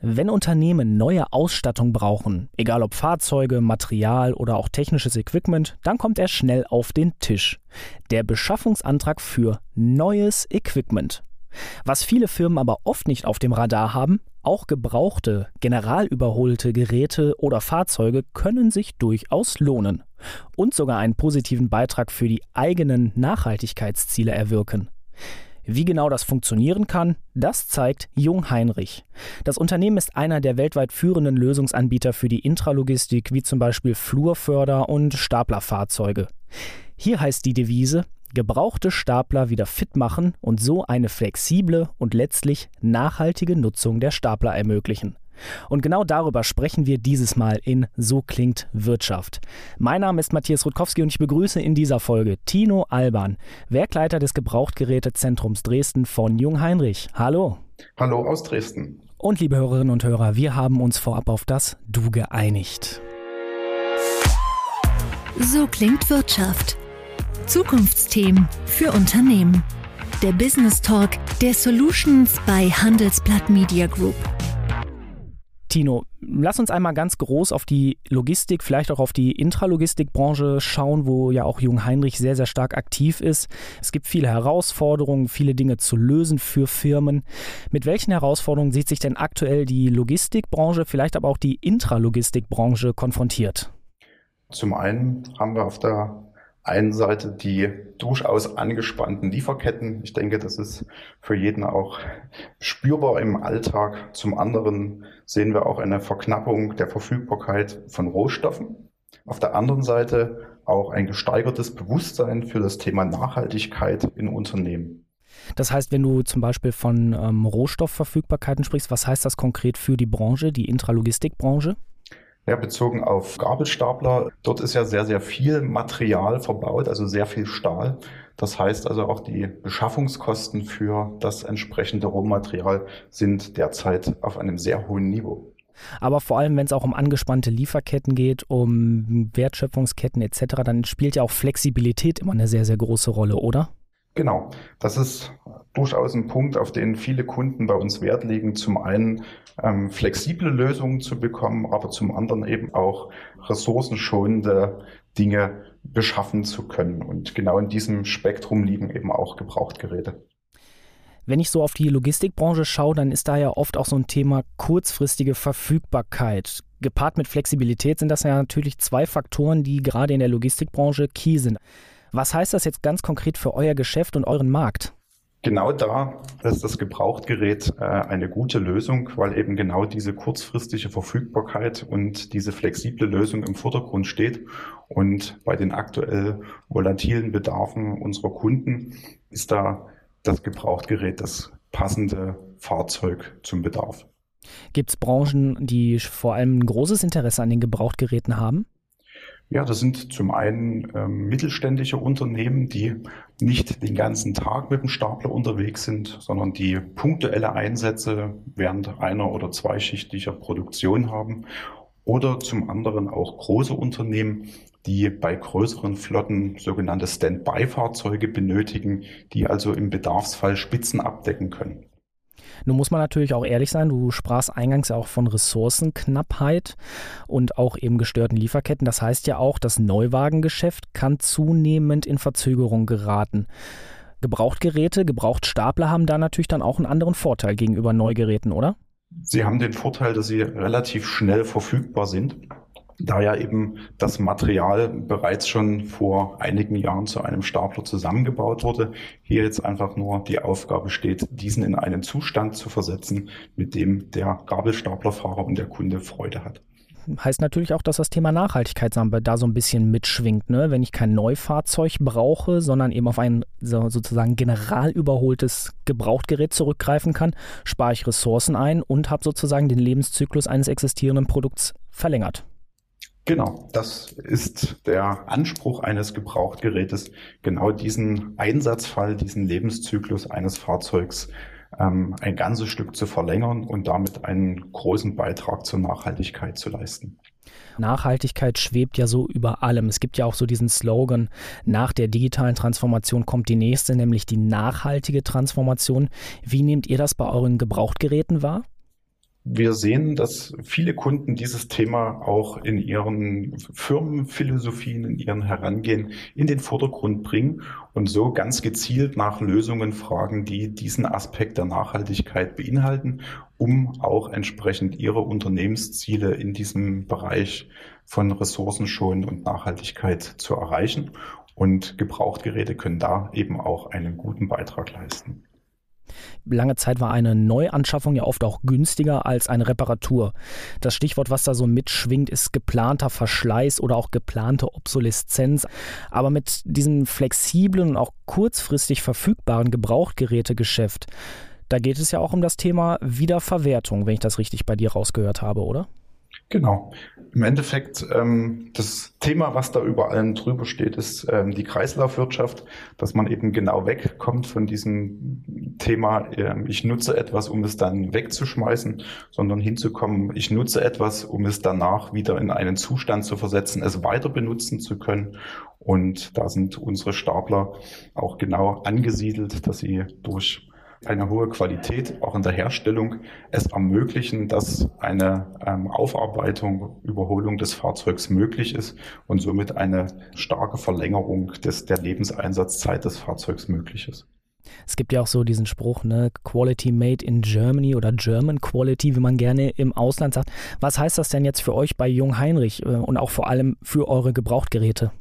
Wenn Unternehmen neue Ausstattung brauchen, egal ob Fahrzeuge, Material oder auch technisches Equipment, dann kommt er schnell auf den Tisch. Der Beschaffungsantrag für neues Equipment. Was viele Firmen aber oft nicht auf dem Radar haben, auch gebrauchte, generalüberholte Geräte oder Fahrzeuge können sich durchaus lohnen und sogar einen positiven Beitrag für die eigenen Nachhaltigkeitsziele erwirken. Wie genau das funktionieren kann, das zeigt Jung Heinrich. Das Unternehmen ist einer der weltweit führenden Lösungsanbieter für die Intralogistik, wie zum Beispiel Flurförder und Staplerfahrzeuge. Hier heißt die Devise, gebrauchte Stapler wieder fit machen und so eine flexible und letztlich nachhaltige Nutzung der Stapler ermöglichen. Und genau darüber sprechen wir dieses Mal in So klingt Wirtschaft. Mein Name ist Matthias Rutkowski und ich begrüße in dieser Folge Tino Alban, Werkleiter des Gebrauchtgerätezentrums Dresden von Jung Heinrich. Hallo. Hallo aus Dresden. Und liebe Hörerinnen und Hörer, wir haben uns vorab auf das Du geeinigt. So klingt Wirtschaft. Zukunftsthemen für Unternehmen. Der Business Talk der Solutions bei Handelsblatt Media Group. Tino, lass uns einmal ganz groß auf die Logistik, vielleicht auch auf die Intralogistikbranche schauen, wo ja auch Jung Heinrich sehr, sehr stark aktiv ist. Es gibt viele Herausforderungen, viele Dinge zu lösen für Firmen. Mit welchen Herausforderungen sieht sich denn aktuell die Logistikbranche, vielleicht aber auch die Intralogistikbranche konfrontiert? Zum einen haben wir auf der einen Seite die durchaus angespannten Lieferketten. Ich denke, das ist für jeden auch spürbar im Alltag. Zum anderen sehen wir auch eine Verknappung der Verfügbarkeit von Rohstoffen. Auf der anderen Seite auch ein gesteigertes Bewusstsein für das Thema Nachhaltigkeit in Unternehmen. Das heißt, wenn du zum Beispiel von ähm, Rohstoffverfügbarkeiten sprichst, was heißt das konkret für die Branche, die Intralogistikbranche? Ja, bezogen auf Gabelstapler, dort ist ja sehr, sehr viel Material verbaut, also sehr viel Stahl. Das heißt also auch die Beschaffungskosten für das entsprechende Rohmaterial sind derzeit auf einem sehr hohen Niveau. Aber vor allem, wenn es auch um angespannte Lieferketten geht, um Wertschöpfungsketten etc., dann spielt ja auch Flexibilität immer eine sehr, sehr große Rolle, oder? Genau, das ist durchaus ein Punkt, auf den viele Kunden bei uns Wert legen. Zum einen ähm, flexible Lösungen zu bekommen, aber zum anderen eben auch ressourcenschonende Dinge beschaffen zu können. Und genau in diesem Spektrum liegen eben auch Gebrauchtgeräte. Wenn ich so auf die Logistikbranche schaue, dann ist da ja oft auch so ein Thema kurzfristige Verfügbarkeit. Gepaart mit Flexibilität sind das ja natürlich zwei Faktoren, die gerade in der Logistikbranche key sind. Was heißt das jetzt ganz konkret für euer Geschäft und euren Markt? Genau da ist das Gebrauchtgerät äh, eine gute Lösung, weil eben genau diese kurzfristige Verfügbarkeit und diese flexible Lösung im Vordergrund steht. Und bei den aktuell volatilen Bedarfen unserer Kunden ist da das Gebrauchtgerät das passende Fahrzeug zum Bedarf. Gibt es Branchen, die vor allem ein großes Interesse an den Gebrauchtgeräten haben? Ja, das sind zum einen ähm, mittelständische Unternehmen, die nicht den ganzen Tag mit dem Stapler unterwegs sind, sondern die punktuelle Einsätze während einer oder zweischichtlicher Produktion haben. Oder zum anderen auch große Unternehmen, die bei größeren Flotten sogenannte Standby-Fahrzeuge benötigen, die also im Bedarfsfall Spitzen abdecken können. Nun muss man natürlich auch ehrlich sein, du sprachst eingangs ja auch von Ressourcenknappheit und auch eben gestörten Lieferketten. Das heißt ja auch, das Neuwagengeschäft kann zunehmend in Verzögerung geraten. Gebrauchtgeräte, Gebrauchtstapler haben da natürlich dann auch einen anderen Vorteil gegenüber Neugeräten, oder? Sie haben den Vorteil, dass sie relativ schnell verfügbar sind da ja eben das Material bereits schon vor einigen Jahren zu einem Stapler zusammengebaut wurde, hier jetzt einfach nur die Aufgabe steht, diesen in einen Zustand zu versetzen, mit dem der Gabelstaplerfahrer und der Kunde Freude hat heißt natürlich auch, dass das Thema Nachhaltigkeit da so ein bisschen mitschwingt. Ne? Wenn ich kein Neufahrzeug brauche, sondern eben auf ein sozusagen generalüberholtes Gebrauchtgerät zurückgreifen kann, spare ich Ressourcen ein und habe sozusagen den Lebenszyklus eines existierenden Produkts verlängert. Genau, das ist der Anspruch eines Gebrauchtgerätes, genau diesen Einsatzfall, diesen Lebenszyklus eines Fahrzeugs ähm, ein ganzes Stück zu verlängern und damit einen großen Beitrag zur Nachhaltigkeit zu leisten. Nachhaltigkeit schwebt ja so über allem. Es gibt ja auch so diesen Slogan, nach der digitalen Transformation kommt die nächste, nämlich die nachhaltige Transformation. Wie nehmt ihr das bei euren Gebrauchtgeräten wahr? Wir sehen, dass viele Kunden dieses Thema auch in ihren Firmenphilosophien, in ihren Herangehen in den Vordergrund bringen und so ganz gezielt nach Lösungen fragen, die diesen Aspekt der Nachhaltigkeit beinhalten, um auch entsprechend ihre Unternehmensziele in diesem Bereich von Ressourcenschonen und Nachhaltigkeit zu erreichen. Und Gebrauchtgeräte können da eben auch einen guten Beitrag leisten. Lange Zeit war eine Neuanschaffung ja oft auch günstiger als eine Reparatur. Das Stichwort, was da so mitschwingt, ist geplanter Verschleiß oder auch geplante Obsoleszenz. Aber mit diesem flexiblen und auch kurzfristig verfügbaren Gebrauchtgerätegeschäft, da geht es ja auch um das Thema Wiederverwertung, wenn ich das richtig bei dir rausgehört habe, oder? Genau. Im Endeffekt, ähm, das Thema, was da über allem drüber steht, ist ähm, die Kreislaufwirtschaft, dass man eben genau wegkommt von diesem Thema, äh, ich nutze etwas, um es dann wegzuschmeißen, sondern hinzukommen, ich nutze etwas, um es danach wieder in einen Zustand zu versetzen, es weiter benutzen zu können. Und da sind unsere Stapler auch genau angesiedelt, dass sie durch eine hohe Qualität auch in der Herstellung es ermöglichen, dass eine ähm, Aufarbeitung, Überholung des Fahrzeugs möglich ist und somit eine starke Verlängerung des, der Lebenseinsatzzeit des Fahrzeugs möglich ist. Es gibt ja auch so diesen Spruch, ne, Quality made in Germany oder German Quality, wie man gerne im Ausland sagt. Was heißt das denn jetzt für euch bei Jung Heinrich äh, und auch vor allem für eure Gebrauchtgeräte?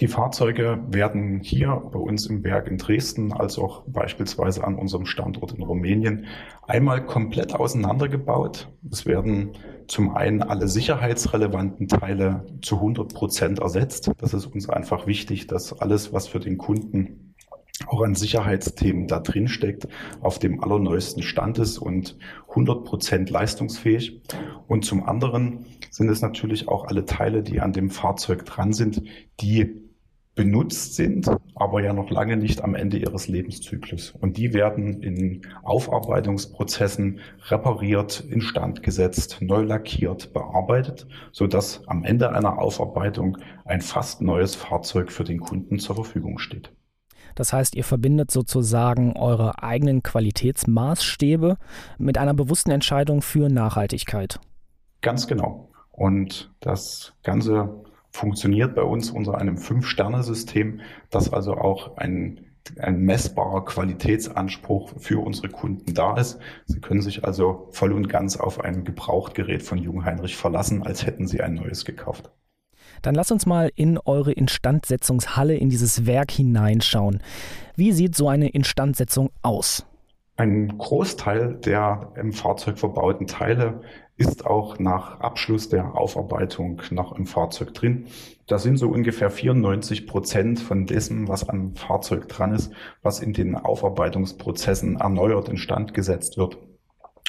Die Fahrzeuge werden hier bei uns im Werk in Dresden als auch beispielsweise an unserem Standort in Rumänien einmal komplett auseinandergebaut. Es werden zum einen alle sicherheitsrelevanten Teile zu 100 Prozent ersetzt. Das ist uns einfach wichtig, dass alles, was für den Kunden auch an Sicherheitsthemen da drin steckt, auf dem allerneuesten Stand ist und 100 Prozent leistungsfähig. Und zum anderen sind es natürlich auch alle Teile, die an dem Fahrzeug dran sind, die benutzt sind, aber ja noch lange nicht am Ende ihres Lebenszyklus. Und die werden in Aufarbeitungsprozessen repariert, instand gesetzt, neu lackiert, bearbeitet, sodass am Ende einer Aufarbeitung ein fast neues Fahrzeug für den Kunden zur Verfügung steht. Das heißt, ihr verbindet sozusagen eure eigenen Qualitätsmaßstäbe mit einer bewussten Entscheidung für Nachhaltigkeit. Ganz genau. Und das Ganze funktioniert bei uns unter einem Fünf-Sterne-System, das also auch ein ein messbarer Qualitätsanspruch für unsere Kunden da ist. Sie können sich also voll und ganz auf ein Gebrauchtgerät von Jungheinrich verlassen, als hätten Sie ein neues gekauft. Dann lass uns mal in eure Instandsetzungshalle, in dieses Werk hineinschauen. Wie sieht so eine Instandsetzung aus? Ein Großteil der im Fahrzeug verbauten Teile ist auch nach Abschluss der Aufarbeitung noch im Fahrzeug drin. Da sind so ungefähr 94 Prozent von dessen, was am Fahrzeug dran ist, was in den Aufarbeitungsprozessen erneuert instand gesetzt wird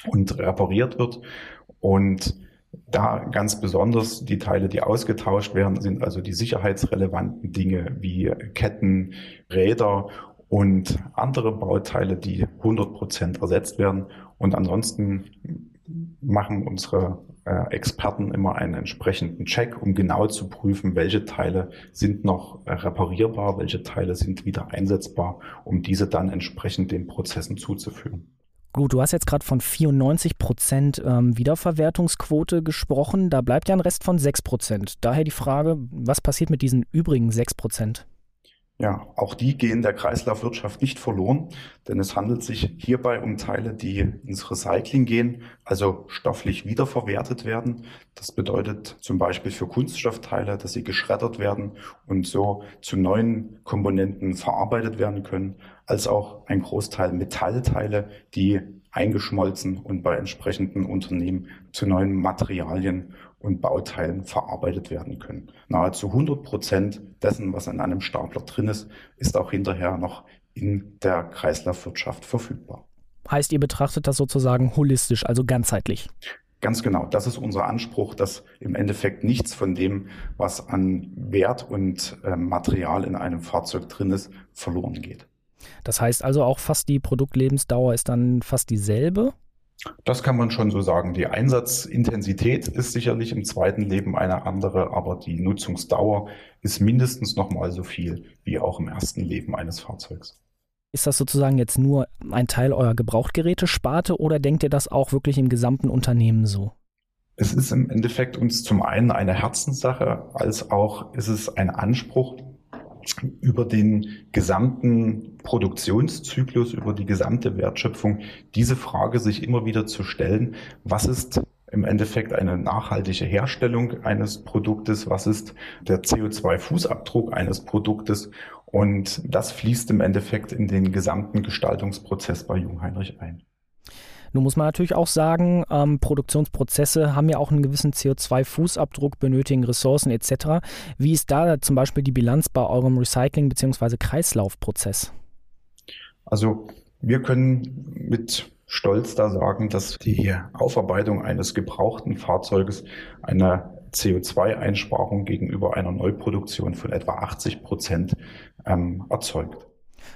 und repariert wird. Und da ganz besonders die Teile, die ausgetauscht werden, sind also die sicherheitsrelevanten Dinge wie Ketten, Räder und andere Bauteile, die 100 Prozent ersetzt werden. Und ansonsten machen unsere äh, Experten immer einen entsprechenden Check, um genau zu prüfen, welche Teile sind noch äh, reparierbar, welche Teile sind wieder einsetzbar, um diese dann entsprechend den Prozessen zuzuführen. Gut, du hast jetzt gerade von 94 Prozent ähm, Wiederverwertungsquote gesprochen. Da bleibt ja ein Rest von 6 Prozent. Daher die Frage, was passiert mit diesen übrigen 6 Prozent? Ja, auch die gehen der Kreislaufwirtschaft nicht verloren, denn es handelt sich hierbei um Teile, die ins Recycling gehen, also stofflich wiederverwertet werden. Das bedeutet zum Beispiel für Kunststoffteile, dass sie geschreddert werden und so zu neuen Komponenten verarbeitet werden können, als auch ein Großteil Metallteile, die eingeschmolzen und bei entsprechenden Unternehmen zu neuen Materialien und Bauteilen verarbeitet werden können. Nahezu 100 Prozent dessen, was in einem Stapler drin ist, ist auch hinterher noch in der Kreislaufwirtschaft verfügbar. Heißt, ihr betrachtet das sozusagen holistisch, also ganzheitlich? Ganz genau. Das ist unser Anspruch, dass im Endeffekt nichts von dem, was an Wert und äh, Material in einem Fahrzeug drin ist, verloren geht. Das heißt also auch fast die Produktlebensdauer ist dann fast dieselbe? Das kann man schon so sagen. Die Einsatzintensität ist sicherlich im zweiten Leben eine andere, aber die Nutzungsdauer ist mindestens noch mal so viel wie auch im ersten Leben eines Fahrzeugs. Ist das sozusagen jetzt nur ein Teil eurer Gebrauchtgerätesparte oder denkt ihr das auch wirklich im gesamten Unternehmen so? Es ist im Endeffekt uns zum einen eine Herzenssache, als auch ist es ein Anspruch, über den gesamten Produktionszyklus, über die gesamte Wertschöpfung, diese Frage sich immer wieder zu stellen, was ist im Endeffekt eine nachhaltige Herstellung eines Produktes, was ist der CO2-Fußabdruck eines Produktes? Und das fließt im Endeffekt in den gesamten Gestaltungsprozess bei Jungheinrich ein. Nun muss man natürlich auch sagen, ähm, Produktionsprozesse haben ja auch einen gewissen CO2-Fußabdruck, benötigen Ressourcen etc. Wie ist da zum Beispiel die Bilanz bei eurem Recycling- bzw. Kreislaufprozess? Also wir können mit Stolz da sagen, dass die Aufarbeitung eines gebrauchten Fahrzeuges eine CO2-Einsparung gegenüber einer Neuproduktion von etwa 80 Prozent ähm, erzeugt.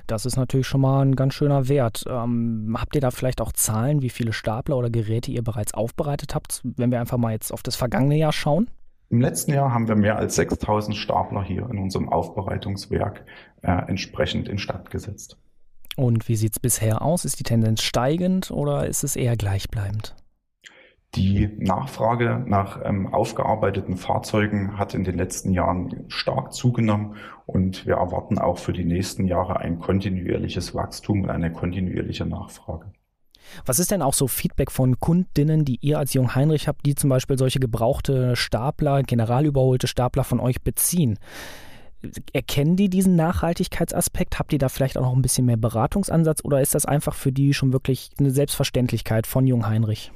Das ist natürlich schon mal ein ganz schöner Wert. Ähm, habt ihr da vielleicht auch Zahlen, wie viele Stapler oder Geräte ihr bereits aufbereitet habt, wenn wir einfach mal jetzt auf das vergangene Jahr schauen? Im letzten Jahr haben wir mehr als 6000 Stapler hier in unserem Aufbereitungswerk äh, entsprechend instand gesetzt. Und wie sieht es bisher aus? Ist die Tendenz steigend oder ist es eher gleichbleibend? Die Nachfrage nach ähm, aufgearbeiteten Fahrzeugen hat in den letzten Jahren stark zugenommen und wir erwarten auch für die nächsten Jahre ein kontinuierliches Wachstum und eine kontinuierliche Nachfrage. Was ist denn auch so Feedback von Kundinnen, die ihr als Jung Heinrich habt, die zum Beispiel solche gebrauchte Stapler, generalüberholte Stapler von euch beziehen? Erkennen die diesen Nachhaltigkeitsaspekt? Habt ihr da vielleicht auch noch ein bisschen mehr Beratungsansatz oder ist das einfach für die schon wirklich eine Selbstverständlichkeit von Jung Heinrich?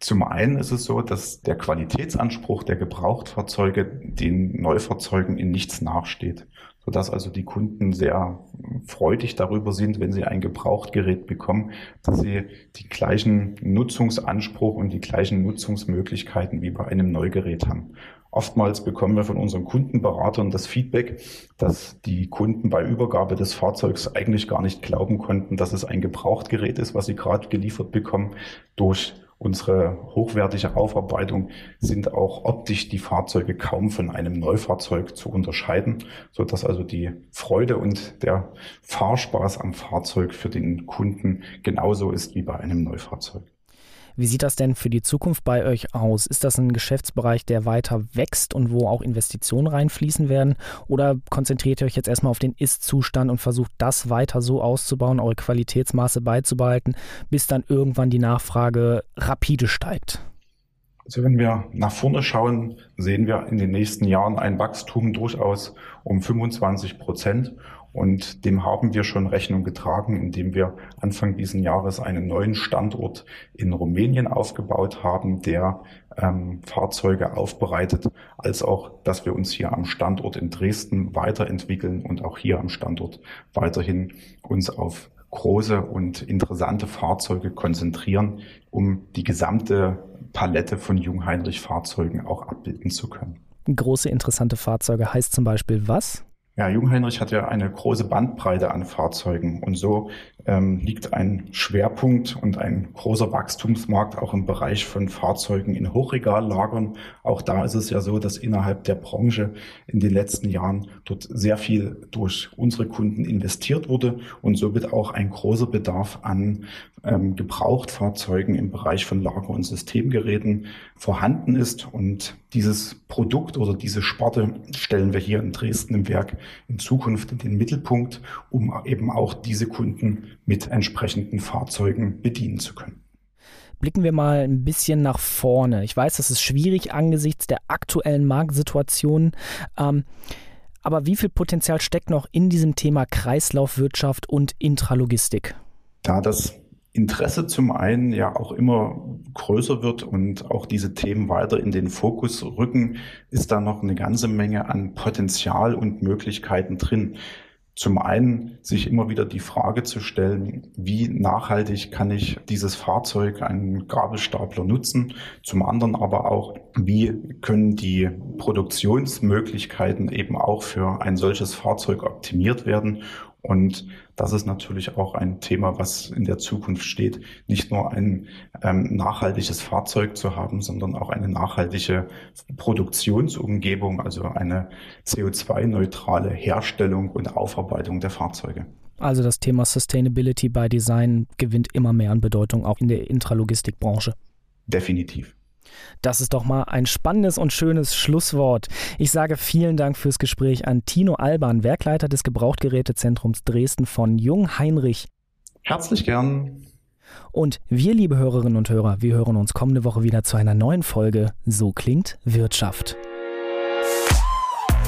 Zum einen ist es so, dass der Qualitätsanspruch der Gebrauchtfahrzeuge den Neufahrzeugen in nichts nachsteht, sodass also die Kunden sehr freudig darüber sind, wenn sie ein Gebrauchtgerät bekommen, dass sie die gleichen Nutzungsanspruch und die gleichen Nutzungsmöglichkeiten wie bei einem Neugerät haben. Oftmals bekommen wir von unseren Kundenberatern das Feedback, dass die Kunden bei Übergabe des Fahrzeugs eigentlich gar nicht glauben konnten, dass es ein Gebrauchtgerät ist, was sie gerade geliefert bekommen. Durch unsere hochwertige Aufarbeitung sind auch optisch die Fahrzeuge kaum von einem Neufahrzeug zu unterscheiden, so dass also die Freude und der Fahrspaß am Fahrzeug für den Kunden genauso ist wie bei einem Neufahrzeug. Wie sieht das denn für die Zukunft bei euch aus? Ist das ein Geschäftsbereich, der weiter wächst und wo auch Investitionen reinfließen werden? Oder konzentriert ihr euch jetzt erstmal auf den Ist-Zustand und versucht das weiter so auszubauen, eure Qualitätsmaße beizubehalten, bis dann irgendwann die Nachfrage rapide steigt? Also wenn wir nach vorne schauen, sehen wir in den nächsten Jahren ein Wachstum durchaus um 25 Prozent. Und dem haben wir schon Rechnung getragen, indem wir Anfang diesen Jahres einen neuen Standort in Rumänien aufgebaut haben, der ähm, Fahrzeuge aufbereitet, als auch, dass wir uns hier am Standort in Dresden weiterentwickeln und auch hier am Standort weiterhin uns auf große und interessante Fahrzeuge konzentrieren, um die gesamte Palette von Jungheinrich-Fahrzeugen auch abbilden zu können. Große interessante Fahrzeuge heißt zum Beispiel was? Ja, Jungheinrich hat ja eine große Bandbreite an Fahrzeugen und so ähm, liegt ein Schwerpunkt und ein großer Wachstumsmarkt auch im Bereich von Fahrzeugen in Hochregallagern. Auch da ist es ja so, dass innerhalb der Branche in den letzten Jahren dort sehr viel durch unsere Kunden investiert wurde und so wird auch ein großer Bedarf an ähm, Gebrauchtfahrzeugen im Bereich von Lager- und Systemgeräten vorhanden ist. Und dieses Produkt oder diese Sparte stellen wir hier in Dresden im Werk in Zukunft in den Mittelpunkt, um eben auch diese Kunden mit entsprechenden Fahrzeugen bedienen zu können. Blicken wir mal ein bisschen nach vorne. Ich weiß, das ist schwierig angesichts der aktuellen Marktsituation. Ähm, aber wie viel Potenzial steckt noch in diesem Thema Kreislaufwirtschaft und Intralogistik? Da das Interesse zum einen ja auch immer größer wird und auch diese Themen weiter in den Fokus rücken, ist da noch eine ganze Menge an Potenzial und Möglichkeiten drin. Zum einen sich immer wieder die Frage zu stellen, wie nachhaltig kann ich dieses Fahrzeug, einen Gabelstapler nutzen? Zum anderen aber auch, wie können die Produktionsmöglichkeiten eben auch für ein solches Fahrzeug optimiert werden? Und das ist natürlich auch ein Thema, was in der Zukunft steht, nicht nur ein ähm, nachhaltiges Fahrzeug zu haben, sondern auch eine nachhaltige Produktionsumgebung, also eine CO2-neutrale Herstellung und Aufarbeitung der Fahrzeuge. Also das Thema Sustainability by Design gewinnt immer mehr an Bedeutung, auch in der Intralogistikbranche. Definitiv. Das ist doch mal ein spannendes und schönes Schlusswort. Ich sage vielen Dank fürs Gespräch an Tino Alban, Werkleiter des Gebrauchtgerätezentrums Dresden von Jung Heinrich. Herzlich gern. Und wir, liebe Hörerinnen und Hörer, wir hören uns kommende Woche wieder zu einer neuen Folge So klingt Wirtschaft.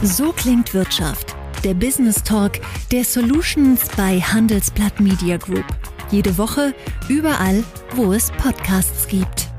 So klingt Wirtschaft. Der Business Talk der Solutions bei Handelsblatt Media Group. Jede Woche, überall, wo es Podcasts gibt.